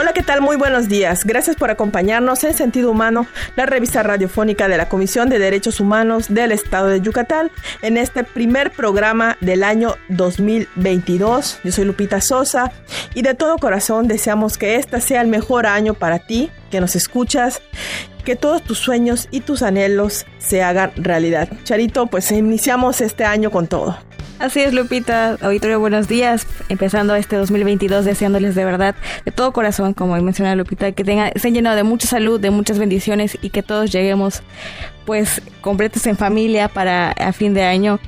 Hola, ¿qué tal? Muy buenos días. Gracias por acompañarnos en Sentido Humano, la revista radiofónica de la Comisión de Derechos Humanos del Estado de Yucatán, en este primer programa del año 2022. Yo soy Lupita Sosa y de todo corazón deseamos que este sea el mejor año para ti, que nos escuchas, que todos tus sueños y tus anhelos se hagan realidad. Charito, pues iniciamos este año con todo. Así es, Lupita. Auditorio, buenos días. Empezando este 2022, deseándoles de verdad, de todo corazón, como menciona Lupita, que tengan, estén llenos de mucha salud, de muchas bendiciones y que todos lleguemos, pues, completos en familia para a fin de año.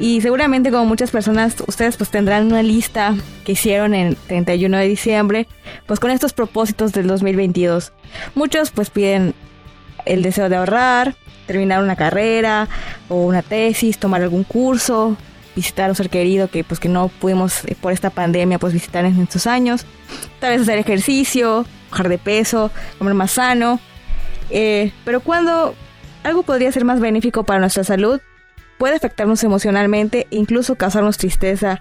Y seguramente, como muchas personas, ustedes pues tendrán una lista que hicieron en 31 de diciembre, pues con estos propósitos del 2022. Muchos pues piden el deseo de ahorrar, terminar una carrera o una tesis, tomar algún curso, visitar a un ser querido que pues que no pudimos eh, por esta pandemia pues visitar en estos años. Tal vez hacer ejercicio, bajar de peso, comer más sano. Eh, pero cuando algo podría ser más benéfico para nuestra salud, puede afectarnos emocionalmente e incluso causarnos tristeza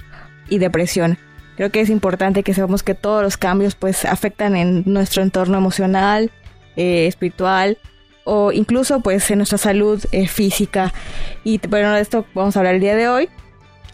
y depresión. Creo que es importante que sepamos que todos los cambios pues afectan en nuestro entorno emocional, eh, espiritual o incluso pues en nuestra salud física. Y bueno, de esto vamos a hablar el día de hoy.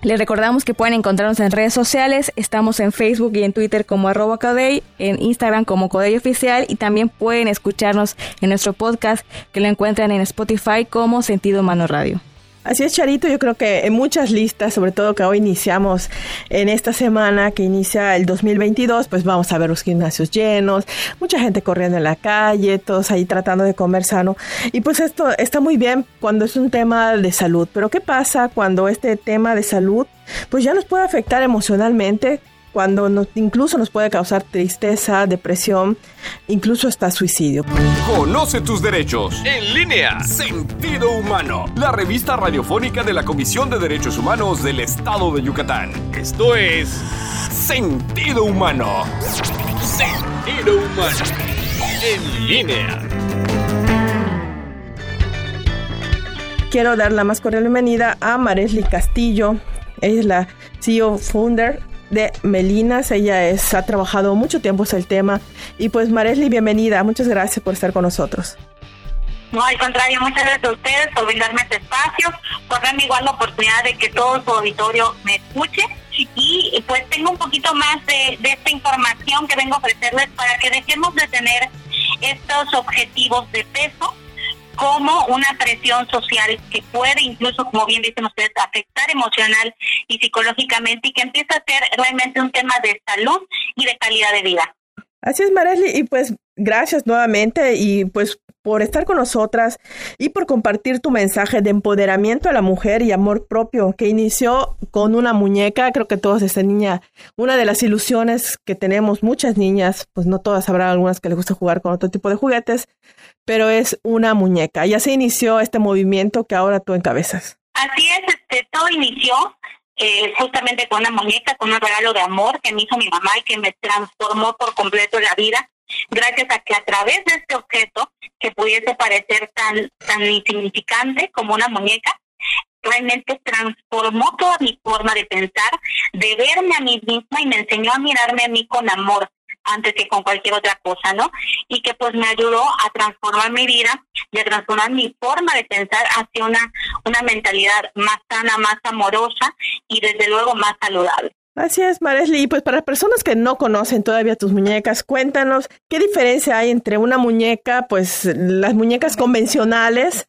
Les recordamos que pueden encontrarnos en redes sociales. Estamos en Facebook y en Twitter como arroba Codey, en Instagram como Codey Oficial y también pueden escucharnos en nuestro podcast que lo encuentran en Spotify como Sentido Mano Radio. Así es, Charito, yo creo que en muchas listas, sobre todo que hoy iniciamos en esta semana que inicia el 2022, pues vamos a ver los gimnasios llenos, mucha gente corriendo en la calle, todos ahí tratando de comer sano. Y pues esto está muy bien cuando es un tema de salud, pero ¿qué pasa cuando este tema de salud pues ya nos puede afectar emocionalmente? Cuando nos, incluso nos puede causar tristeza, depresión, incluso hasta suicidio. Conoce tus derechos. En línea. Sentido Humano. La revista radiofónica de la Comisión de Derechos Humanos del Estado de Yucatán. Esto es Sentido Humano. Sentido Humano. En línea. Quiero dar la más cordial bienvenida a Maresli Castillo. Ella es la CEO founder de Melinas. Ella es, ha trabajado mucho tiempo en el tema. Y pues Maresli, bienvenida. Muchas gracias por estar con nosotros. No, al contrario, muchas gracias a ustedes por brindarme este espacio, por darme igual la oportunidad de que todo su auditorio me escuche y pues tengo un poquito más de, de esta información que vengo a ofrecerles para que dejemos de tener estos objetivos de peso como una presión social que puede incluso, como bien dicen ustedes, afectar emocional y psicológicamente y que empieza a ser realmente un tema de salud y de calidad de vida. Así es, Marely, y pues gracias nuevamente y pues por estar con nosotras y por compartir tu mensaje de empoderamiento a la mujer y amor propio que inició con una muñeca. Creo que todos esta niña, una de las ilusiones que tenemos muchas niñas, pues no todas habrá algunas que les gusta jugar con otro tipo de juguetes, pero es una muñeca. Y así inició este movimiento que ahora tú encabezas. Así es, este, todo inició eh, justamente con una muñeca, con un regalo de amor que me hizo mi mamá y que me transformó por completo la vida gracias a que a través de este objeto, que pudiese parecer tan, tan insignificante como una muñeca, realmente transformó toda mi forma de pensar, de verme a mí misma y me enseñó a mirarme a mí con amor antes que con cualquier otra cosa, ¿no? Y que pues me ayudó a transformar mi vida y a transformar mi forma de pensar hacia una, una mentalidad más sana, más amorosa y desde luego más saludable. Así es, Maresli. Pues para personas que no conocen todavía tus muñecas, cuéntanos qué diferencia hay entre una muñeca, pues las muñecas convencionales,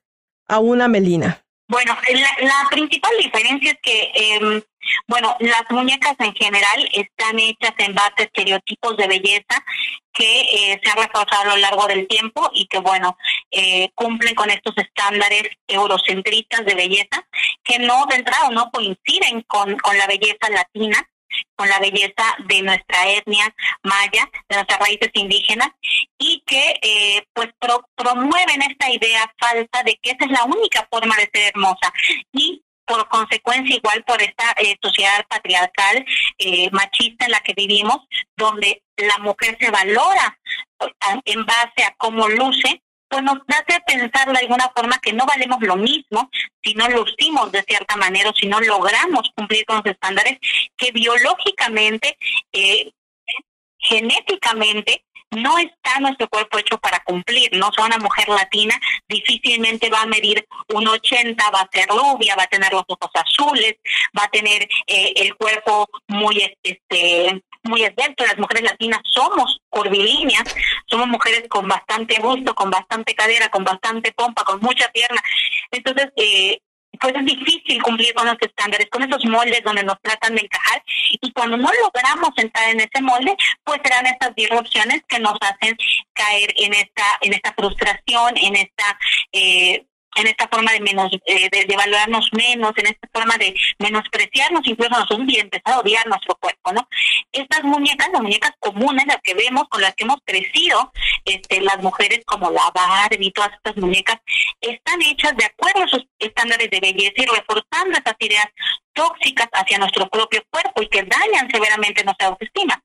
a una melina. Bueno, la, principal diferencia es que, eh, bueno, las muñecas en general están hechas en base a estereotipos de belleza que eh, se han reforzado a lo largo del tiempo y que, bueno, eh, cumplen con estos estándares eurocentristas de belleza que no de entrada no coinciden con, con la belleza latina con la belleza de nuestra etnia maya, de nuestras raíces indígenas, y que eh, pues promueven esta idea falsa de que esa es la única forma de ser hermosa. Y por consecuencia, igual por esta eh, sociedad patriarcal, eh, machista en la que vivimos, donde la mujer se valora en base a cómo luce, pues nos hace pensar de alguna forma que no valemos lo mismo si no lucimos de cierta manera o si no logramos cumplir con los estándares que biológicamente, eh, genéticamente, no está nuestro cuerpo hecho para cumplir, ¿no? O una mujer latina difícilmente va a medir un 80, va a ser rubia, va a tener los ojos azules, va a tener eh, el cuerpo muy, este, muy esbelto. Las mujeres latinas somos curvilíneas, somos mujeres con bastante gusto, con bastante cadera, con bastante pompa, con mucha pierna. Entonces, eh, pues es difícil cumplir con los estándares, con esos moldes donde nos tratan de encajar. Y cuando no logramos entrar en ese molde, pues serán estas disrupciones que nos hacen caer en esta en esta frustración, en esta eh, en esta forma de menos eh, de, valorarnos menos, en esta forma de menospreciarnos incluso nosotros y empezar a odiar nuestro cuerpo, ¿no? Estas muñecas, las muñecas comunes, las que vemos, con las que hemos crecido, este, las mujeres como la Barbie, todas estas muñecas, están hechas de acuerdo a sus estándares de belleza y reforzando esas ideas tóxicas hacia nuestro propio cuerpo y que dañan severamente nuestra autoestima.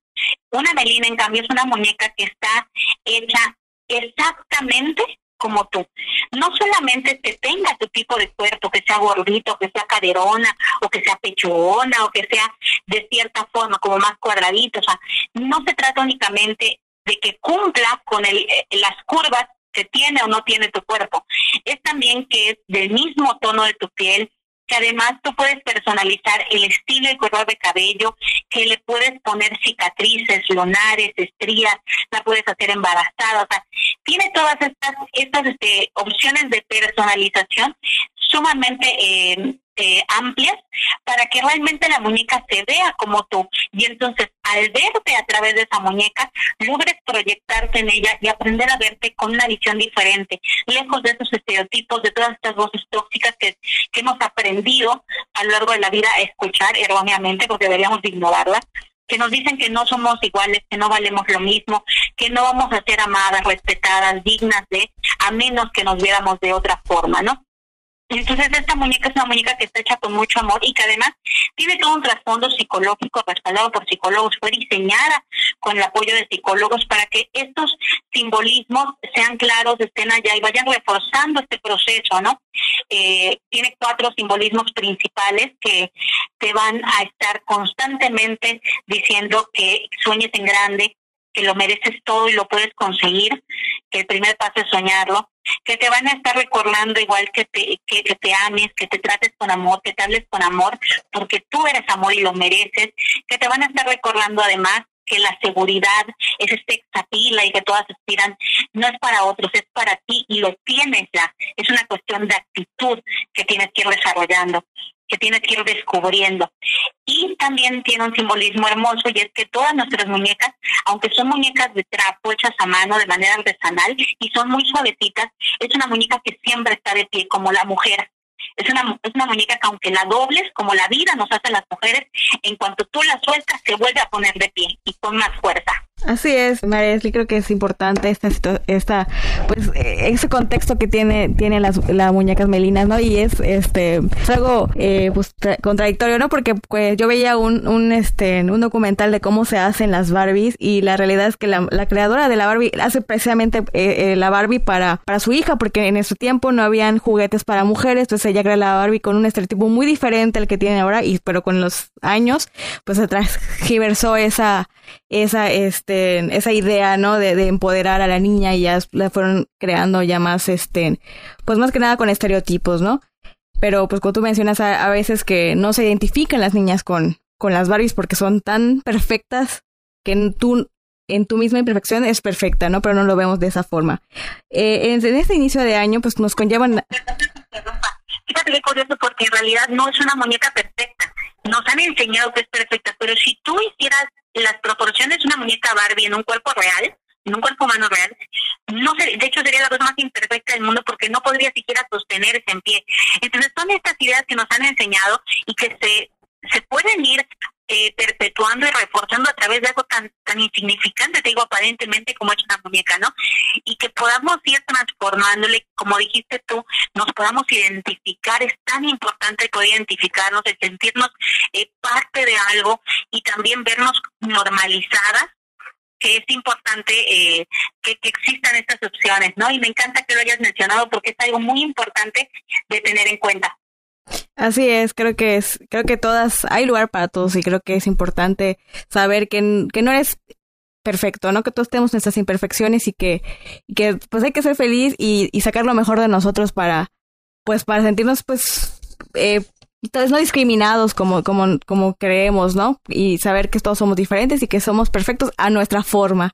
Una melina, en cambio, es una muñeca que está hecha exactamente como tú. No solamente que tenga tu tipo de cuerpo, que sea gordito, que sea caderona, o que sea pechona, o que sea de cierta forma como más cuadradito. O sea, no se trata únicamente de que cumpla con el, eh, las curvas que tiene o no tiene tu cuerpo. Es también que es del mismo tono de tu piel, que además tú puedes personalizar el estilo y color de cabello, que le puedes poner cicatrices, lunares, estrías, la puedes hacer embarazada, o sea, tiene todas estas, estas este, opciones de personalización sumamente eh, eh, amplias para que realmente la muñeca se vea como tú. Y entonces, al verte a través de esa muñeca, logres proyectarte en ella y aprender a verte con una visión diferente, lejos de esos estereotipos, de todas estas voces tóxicas que, que hemos aprendido a lo largo de la vida a escuchar erróneamente, porque deberíamos ignorarlas que nos dicen que no somos iguales, que no valemos lo mismo, que no vamos a ser amadas, respetadas, dignas de, a menos que nos viéramos de otra forma, ¿no? Entonces esta muñeca es una muñeca que está hecha con mucho amor y que además tiene todo un trasfondo psicológico respaldado por psicólogos. Fue diseñada con el apoyo de psicólogos para que estos simbolismos sean claros, estén allá y vayan reforzando este proceso, ¿no? Eh, tiene cuatro simbolismos principales que te van a estar constantemente diciendo que sueñes en grande, que lo mereces todo y lo puedes conseguir, que el primer paso es soñarlo, que te van a estar recordando igual que te, que, te ames, que te trates con amor, que te hables con amor, porque tú eres amor y lo mereces, que te van a estar recordando además que la seguridad es este exapila y que todas aspiran, no es para otros, es para ti y lo tienes ya. Es una cuestión de actitud que tienes que ir desarrollando que tienes que ir descubriendo. Y también tiene un simbolismo hermoso y es que todas nuestras muñecas, aunque son muñecas de trapo hechas a mano de manera artesanal y son muy suavecitas, es una muñeca que siempre está de pie, como la mujer. Es una, es una muñeca que aunque la dobles, como la vida nos hace las mujeres, en cuanto tú la sueltas, se vuelve a poner de pie y con más fuerza. Así es, María creo que es importante esta, esta pues eh, ese contexto que tiene tiene las, las muñecas melinas, ¿no? Y es este algo eh, pues, contradictorio, ¿no? Porque pues yo veía un, un este un documental de cómo se hacen las Barbies y la realidad es que la, la creadora de la Barbie hace precisamente eh, la Barbie para para su hija porque en ese tiempo no habían juguetes para mujeres, entonces ella la Barbie con un estereotipo muy diferente al que tiene ahora y pero con los años pues se transgiversó esa esa este esa idea, ¿no? De, empoderar a la niña y ya la fueron creando ya más, este, pues más que nada con estereotipos, ¿no? Pero pues como tú mencionas a, veces que no se identifican las niñas con, con las Barbies porque son tan perfectas que en tu, en tu misma imperfección es perfecta, ¿no? Pero no lo vemos de esa forma. Eh, en, este inicio de año, pues nos conllevan... Fíjate qué curioso porque en realidad no es una muñeca perfecta. Nos han enseñado que es perfecta, pero si tú hicieras las proporciones de una muñeca Barbie en un cuerpo real, en un cuerpo humano real, no de hecho sería la cosa más imperfecta del mundo porque no podría siquiera sostenerse en pie. Entonces son estas ideas que nos han enseñado y que se, se pueden ir eh, perpetuando y reforzando a través de algo tan, tan insignificante, te digo, aparentemente como es una muñeca, ¿no? Y que podamos ir transformándole, como dijiste tú, nos podamos identificar, es tan importante poder identificarnos, el sentirnos eh, parte de algo y también vernos normalizadas que es importante eh, que, que, existan estas opciones, ¿no? Y me encanta que lo hayas mencionado porque es algo muy importante de tener en cuenta. Así es, creo que es, creo que todas, hay lugar para todos y creo que es importante saber que, que no eres perfecto, ¿no? Que todos tenemos nuestras imperfecciones y que, que pues hay que ser feliz y, y, sacar lo mejor de nosotros para, pues, para sentirnos, pues, eh, entonces no discriminados como, como, como creemos, ¿no? Y saber que todos somos diferentes y que somos perfectos a nuestra forma.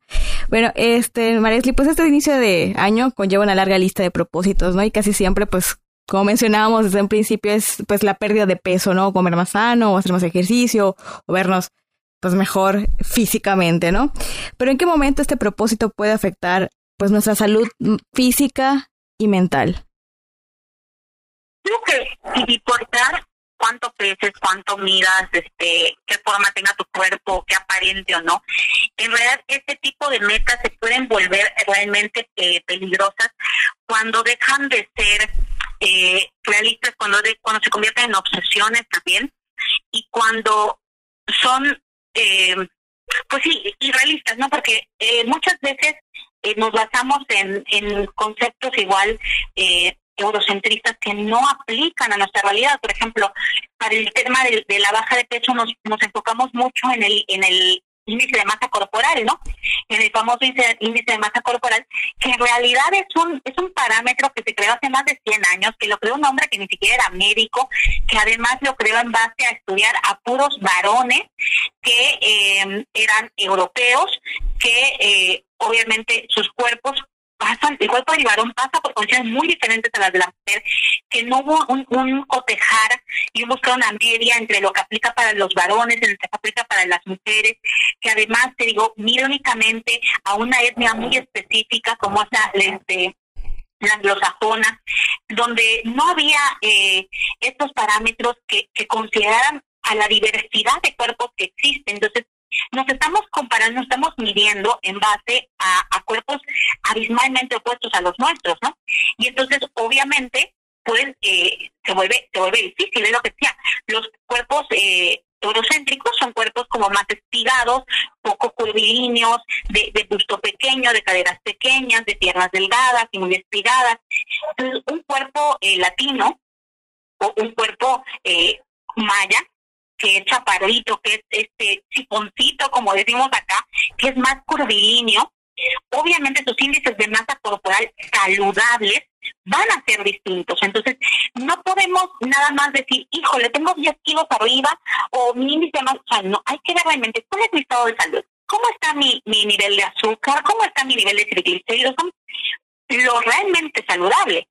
Bueno, este, Maresli, pues este inicio de año conlleva una larga lista de propósitos, ¿no? Y casi siempre, pues, como mencionábamos desde un principio, es pues la pérdida de peso, ¿no? Comer más sano, o hacer más ejercicio, o vernos pues mejor físicamente, ¿no? Pero ¿en qué momento este propósito puede afectar pues nuestra salud física y mental? Creo que sin importar cuánto peses, cuánto miras, este, qué forma tenga tu cuerpo, qué aparente o no, en realidad este tipo de metas se pueden volver realmente eh, peligrosas cuando dejan de ser eh, realistas, cuando, de, cuando se convierten en obsesiones también y cuando son eh, pues sí, irrealistas, ¿no? Porque eh, muchas veces eh, nos basamos en, en conceptos igual eh, eurocentristas que no aplican a nuestra realidad. Por ejemplo, para el tema de, de la baja de peso nos, nos enfocamos mucho en el, en el índice de masa corporal, ¿no? En el famoso índice, de masa corporal, que en realidad es un es un parámetro que se creó hace más de 100 años, que lo creó un hombre que ni siquiera era médico, que además lo creó en base a estudiar a puros varones que eh, eran europeos, que eh, obviamente sus cuerpos pasan, el cuerpo del varón pasa por condiciones muy diferentes a las de la mujer, que no hubo un, cotejar y buscar una media entre lo que aplica para los varones y lo que aplica para las mujeres, que además, te digo, mira únicamente a una etnia muy específica como es la, este, anglosajona, donde no había eh, estos parámetros que, que consideraran a la diversidad de cuerpos que existen. Entonces, nos estamos comparando, nos estamos midiendo en base a, cuerpos abismalmente opuestos a los nuestros, ¿no? Y entonces, obviamente, pues eh, se vuelve se vuelve difícil, es lo que decía. Los cuerpos eh, eurocéntricos son cuerpos como más estirados, poco curvilíneos, de, de busto pequeño, de caderas pequeñas, de piernas delgadas y muy estiradas. Entonces, un cuerpo eh, latino o un cuerpo eh, maya que es chaparrito, que es este chiponcito, como decimos acá, que es más curvilíneo, obviamente sus índices de masa corporal saludables van a ser distintos. Entonces, no podemos nada más decir, híjole, tengo 10 kilos arriba o mi índice de masa, no, hay que ver realmente cuál es mi estado de salud, cómo está mi, mi nivel de azúcar, cómo está mi nivel de triglicéridos, lo realmente saludable.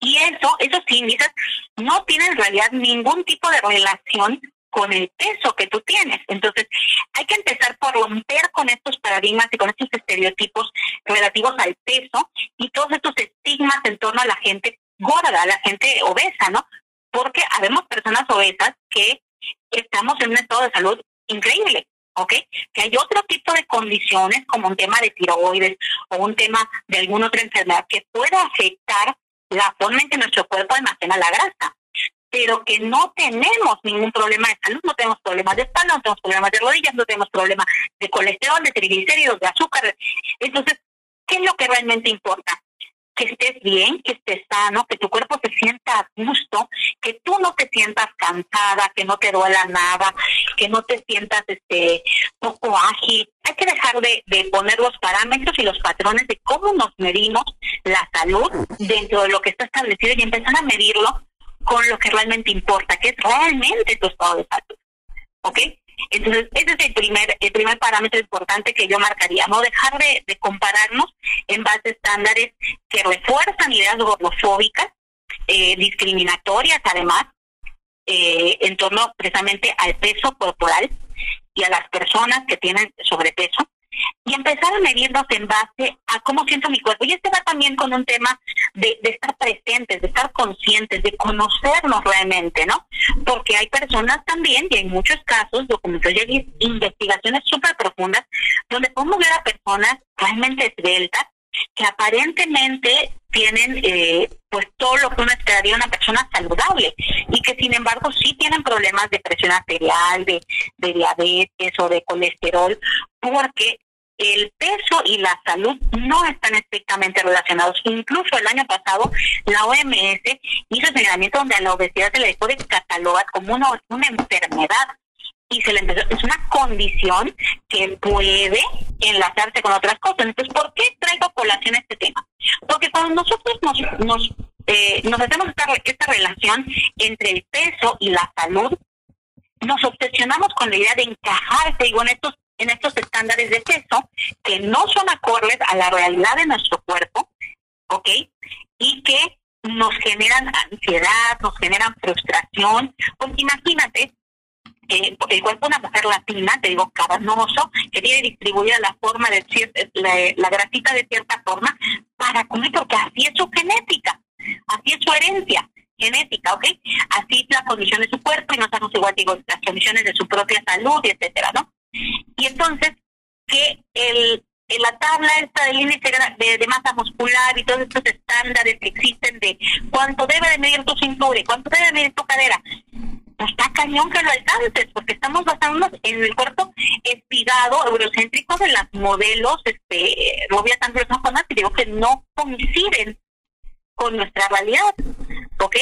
Y eso, esos índices no tienen en realidad ningún tipo de relación con el peso que tú tienes. Entonces, hay que empezar por romper con estos paradigmas y con estos estereotipos relativos al peso y todos estos estigmas en torno a la gente gorda, a la gente obesa, ¿no? Porque habemos personas obesas que estamos en un estado de salud increíble, ¿ok? Que hay otro tipo de condiciones como un tema de tiroides o un tema de alguna otra enfermedad que puede afectar la forma en que nuestro cuerpo almacena la grasa pero que no tenemos ningún problema de salud, no tenemos problemas de espalda, no tenemos problemas de rodillas, no tenemos problemas de colesterol, de triglicéridos, de azúcar. Entonces, ¿qué es lo que realmente importa? Que estés bien, que estés sano, que tu cuerpo se sienta a gusto, que tú no te sientas cansada, que no te duela nada, que no te sientas este poco ágil. Hay que dejar de, de poner los parámetros y los patrones de cómo nos medimos la salud dentro de lo que está establecido y empezar a medirlo con lo que realmente importa, que es realmente tu estado de salud. ¿Ok? Entonces, ese es el primer, el primer parámetro importante que yo marcaría, no dejar de, de compararnos en base a estándares que refuerzan ideas gordofóbicas, eh, discriminatorias además, eh, en torno precisamente al peso corporal y a las personas que tienen sobrepeso, y empezar a medirnos en base a cómo siento mi cuerpo. Y este va también con un tema de, de estar presentes, de estar conscientes, de conocernos realmente, ¿no? Porque hay personas también, y en muchos casos, documentaciones y investigaciones súper profundas, donde podemos ver a personas realmente esbeltas, que aparentemente tienen eh, pues todo lo que uno esperaría una persona saludable y que sin embargo sí tienen problemas de presión arterial, de, de diabetes o de colesterol, porque el peso y la salud no están estrictamente relacionados. Incluso el año pasado la OMS hizo señalamiento donde a la obesidad se le puede catalogar como una, una enfermedad y se le empezó, es una condición que puede enlazarse con otras cosas. Entonces, ¿por qué traigo a colación este tema? Porque cuando nosotros nos, nos, eh, nos hacemos esta, esta relación entre el peso y la salud, nos obsesionamos con la idea de encajar, digo, en estos, en estos estándares de peso que no son acordes a la realidad de nuestro cuerpo, ¿ok? Y que nos generan ansiedad, nos generan frustración. Pues imagínate eh, el cuerpo de una mujer latina, te digo, carnoso, que tiene distribuida la forma de la, la grasita de cierta forma para comer, porque así es su genética, así es su herencia genética, ¿ok? Así la condición de su cuerpo y no sabemos igual, digo, las condiciones de su propia salud, etcétera, ¿no? Y entonces, que el, la tabla esta del índice de, de, masa muscular y todos estos estándares que existen de cuánto debe de medir tu cintura y cuánto debe de medir tu cadera, pues está cañón que lo alcances, porque estamos basándonos en el cuerpo espigado, eurocéntrico de las modelos, este, rubias anglosas, que digo que no coinciden con nuestra realidad, ¿ok?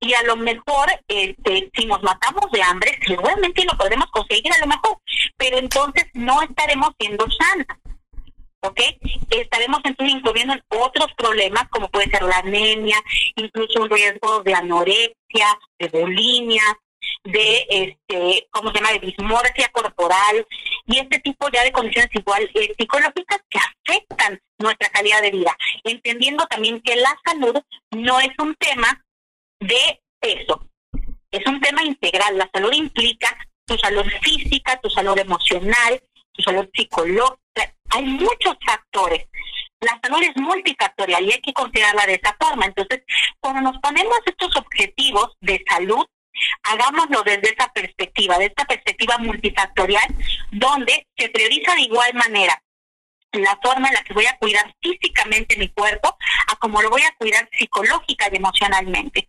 Y a lo mejor, este, si nos matamos de hambre, seguramente lo podremos conseguir a lo mejor, pero entonces no estaremos siendo sanas. ¿ok? Estaremos entonces incurriendo en otros problemas como puede ser la anemia, incluso un riesgo de anorexia, de bulimia, de este, ¿cómo se llama?, de dismorfia corporal y este tipo ya de condiciones igual eh, psicológicas que afectan nuestra calidad de vida, entendiendo también que la salud no es un tema de peso, es un tema integral. La salud implica tu salud física, tu salud emocional, tu salud psicológica, hay muchos factores. La salud es multifactorial y hay que considerarla de esa forma. Entonces, cuando nos ponemos estos objetivos de salud, hagámoslo desde esa perspectiva, de esta perspectiva multifactorial, donde se prioriza de igual manera la forma en la que voy a cuidar físicamente mi cuerpo a como lo voy a cuidar psicológica y emocionalmente.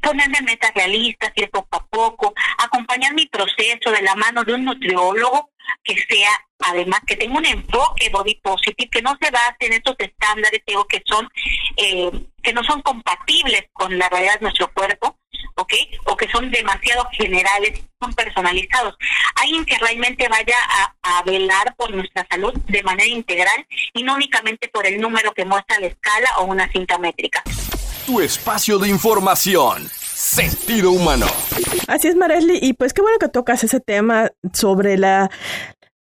Ponerme metas realistas, ir poco a poco, acompañar mi proceso de la mano de un nutriólogo que sea, además, que tenga un enfoque body positive, que no se base en estos estándares, digo, que son, eh, que no son compatibles con la realidad de nuestro cuerpo, ¿ok? O que son demasiado generales, son personalizados. Alguien que realmente vaya a, a velar por nuestra salud de manera integral y no únicamente por el número que muestra la escala o una cinta métrica tu espacio de información. Sentido humano. Así es, Maresli. Y pues qué bueno que tocas ese tema sobre la,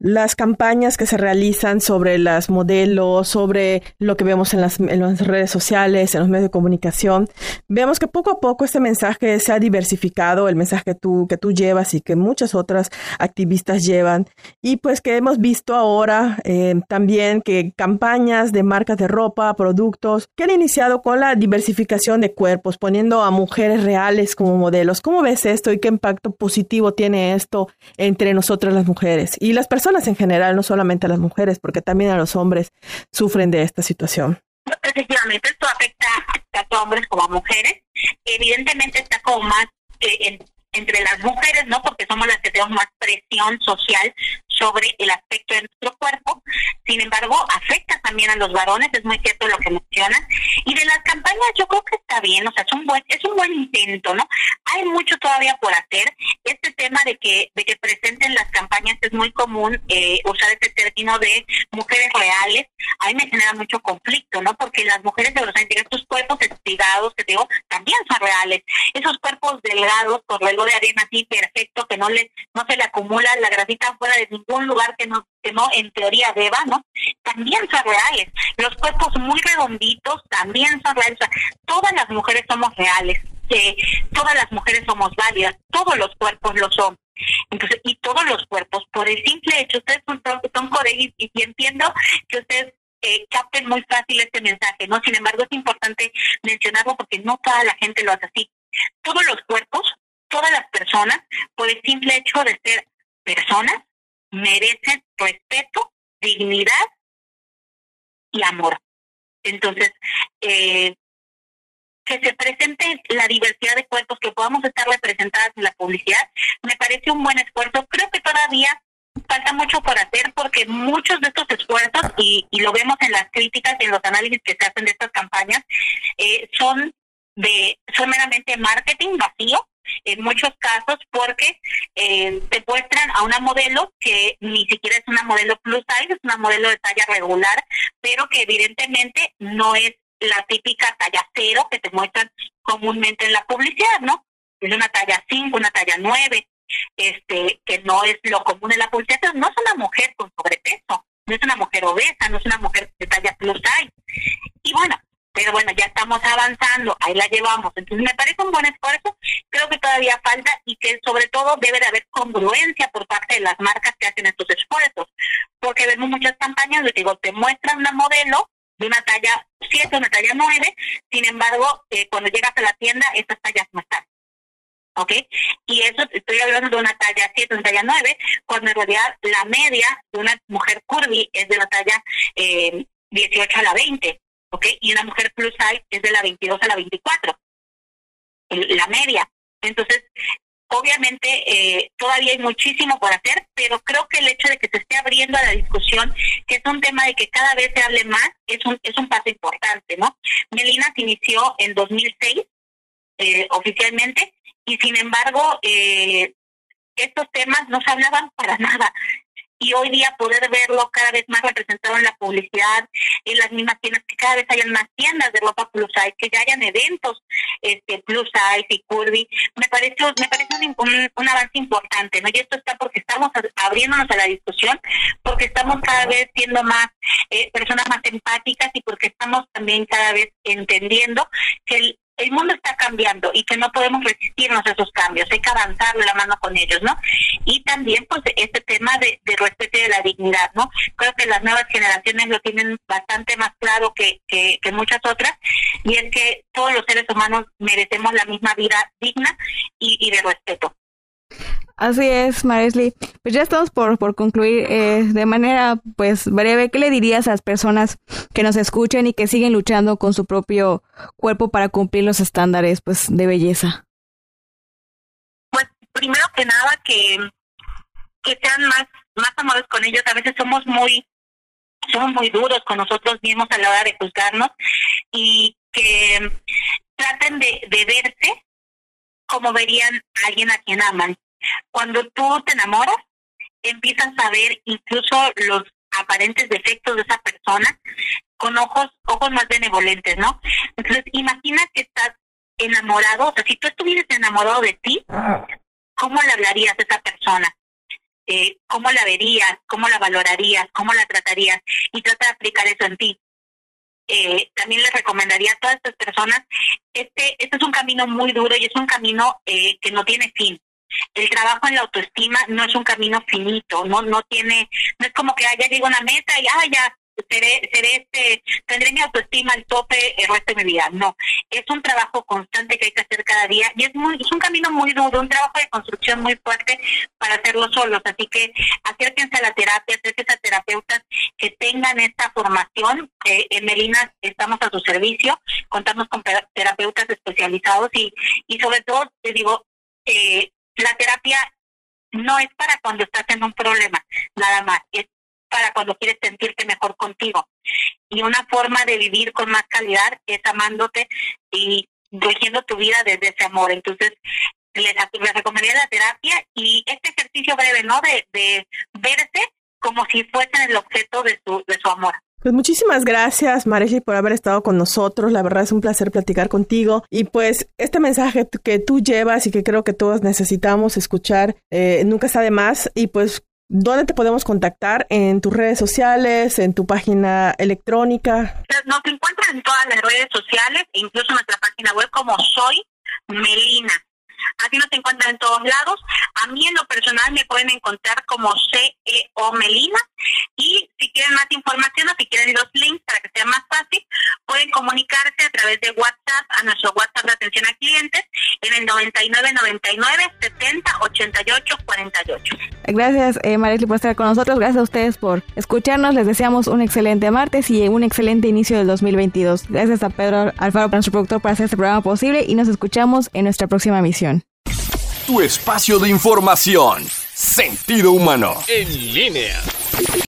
las campañas que se realizan sobre las modelos, sobre lo que vemos en las, en las, redes sociales, en los medios de comunicación, vemos que poco a poco este mensaje se ha diversificado, el mensaje que tú, que tú llevas y que muchas otras activistas llevan, y pues que hemos visto ahora eh, también que campañas de marcas de ropa, productos, que han iniciado con la diversificación de cuerpos, poniendo a mujeres reales como modelos. ¿Cómo ves esto y qué impacto positivo tiene esto entre nosotras las mujeres y las personas? En general, no solamente a las mujeres, porque también a los hombres sufren de esta situación. Efectivamente, esto afecta tanto a hombres como a mujeres. Evidentemente está como más eh, entre las mujeres, ¿no? Porque somos las que tenemos más presión social sobre el aspecto de nuestro cuerpo. Sin embargo, afecta también a los varones, es muy cierto lo que mencionan. Y de las campañas yo creo que está bien, o sea, es un buen, es un buen intento, ¿no? Hay mucho todavía por hacer. Este tema de que, de que presenten las campañas es muy común eh, usar este término de mujeres reales. A mí me genera mucho conflicto, ¿no? Porque las mujeres de los estos cuerpos espigados, que digo, también son reales. Esos cuerpos delgados, con reloj de arena así perfecto, que no le, no se le acumula la grasita fuera de ningún un lugar que no, que no en teoría deba, ¿no? También son reales. Los cuerpos muy redonditos también son reales. todas las mujeres somos reales. Todas las mujeres somos válidas. Todos los cuerpos lo son. Entonces, y todos los cuerpos, por el simple hecho, ustedes son, son y, y entiendo que ustedes eh, capten muy fácil este mensaje, ¿no? Sin embargo, es importante mencionarlo porque no toda la gente lo hace así. Todos los cuerpos, todas las personas, por el simple hecho de ser personas, merecen respeto, dignidad y amor. Entonces, eh, que se presente la diversidad de cuerpos, que podamos estar representadas en la publicidad, me parece un buen esfuerzo. Creo que todavía falta mucho por hacer porque muchos de estos esfuerzos, y, y lo vemos en las críticas y en los análisis que se hacen de estas campañas, eh, son de son meramente marketing vacío, en muchos casos porque eh, te muestran a una modelo que ni siquiera es una modelo plus size, es una modelo de talla regular, pero que evidentemente no es la típica talla cero que te muestran comúnmente en la publicidad, ¿no? Es una talla 5, una talla 9, este, que no es lo común en la publicidad, no es una mujer con sobrepeso, no es una mujer obesa, no es una mujer de talla plus size. Y bueno, pero bueno, ya estamos avanzando, ahí la llevamos. Entonces me parece un buen esfuerzo, creo que todavía falta y que sobre todo debe de haber congruencia por parte de las marcas que hacen estos esfuerzos, porque vemos muchas campañas de digo, te muestran una modelo de una talla 7, una talla 9, sin embargo, eh, cuando llegas a la tienda, esas tallas no están. ¿ok? Y eso estoy hablando de una talla 7, una talla 9, cuando en realidad la media de una mujer curvy es de la talla eh, 18 a la 20, ¿ok? Y una mujer plus size es de la 22 a la 24, la media. Entonces, obviamente eh, todavía hay muchísimo por hacer, pero creo que el hecho de que se esté abriendo a la discusión, que es un tema de que cada vez se hable más, es un, es un paso importante, ¿no? Melina se inició en 2006 eh, oficialmente y sin embargo eh, estos temas no se hablaban para nada y hoy día poder verlo cada vez más representado en la publicidad, en las mismas tiendas, que cada vez hayan más tiendas de ropa plus size, que ya hayan eventos este plus size y curvy, me parece, me parece un, avance importante, ¿no? Y esto está porque estamos abriéndonos a la discusión, porque estamos cada vez siendo más eh, personas más empáticas y porque estamos también cada vez entendiendo que el, el mundo está cambiando y que no podemos resistirnos a esos cambios, hay que avanzar de la mano con ellos, ¿no? Y también, pues, este tema de, respeto y de la dignidad, ¿no? Creo que las nuevas generaciones lo tienen bastante más claro que, que, que muchas otras, y es que todos los seres humanos merecemos la misma vida digna y, y de respeto. Así es, Maresli. Pues ya estamos por, por concluir eh, de manera pues breve. ¿Qué le dirías a las personas que nos escuchan y que siguen luchando con su propio cuerpo para cumplir los estándares pues de belleza? Pues primero que nada que, que sean más, más amables con ellos. A veces somos muy somos muy duros con nosotros mismos a la hora de juzgarnos y que traten de, de verse como verían a alguien a quien aman. Cuando tú te enamoras, empiezas a ver incluso los aparentes defectos de esa persona con ojos ojos más benevolentes, ¿no? Entonces, imagina que estás enamorado, o sea, si tú estuvieras enamorado de ti, ¿cómo le hablarías a esa persona? Eh, ¿Cómo la verías? ¿Cómo la valorarías? ¿Cómo la tratarías? Y trata de aplicar eso en ti. Eh, también les recomendaría a todas estas personas, este, este es un camino muy duro y es un camino eh, que no tiene fin el trabajo en la autoestima no es un camino finito, no no tiene, no es como que haya ya una meta y ah, ya seré, seré este, tendré mi autoestima al tope el resto de mi vida. No, es un trabajo constante que hay que hacer cada día y es muy, es un camino muy duro, un trabajo de construcción muy fuerte para hacerlo solos. Así que acérquense a la terapia, acérquense a terapeutas que tengan esta formación. Eh, en Melina estamos a su servicio, contamos con terapeutas especializados y, y sobre todo, te digo, eh, la terapia no es para cuando estás en un problema, nada más, es para cuando quieres sentirte mejor contigo. Y una forma de vivir con más calidad es amándote y dirigiendo tu vida desde ese amor. Entonces, les, les recomendaría la terapia y este ejercicio breve, ¿no? De, de verse como si fuesen el objeto de su, de su amor. Pues muchísimas gracias, Mareshi, por haber estado con nosotros. La verdad es un placer platicar contigo. Y pues este mensaje que tú llevas y que creo que todos necesitamos escuchar, eh, nunca está de más. Y pues, ¿dónde te podemos contactar? ¿En tus redes sociales? ¿En tu página electrónica? Nos encuentran en todas las redes sociales, e incluso en nuestra página web como Soy Melina. Así nos encuentran en todos lados. A mí en lo personal me pueden encontrar como CEO Melina y si quieren más información o si quieren los links para que sea más fácil, pueden comunicarse a través de WhatsApp a nuestro WhatsApp de atención a clientes en el 9999 70 88 48. Gracias, eh, por estar con nosotros. Gracias a ustedes por escucharnos. Les deseamos un excelente martes y un excelente inicio del 2022. Gracias a Pedro Alfaro, nuestro productor, por hacer este programa posible y nos escuchamos en nuestra próxima misión. Tu espacio de información. Sentido humano. En línea.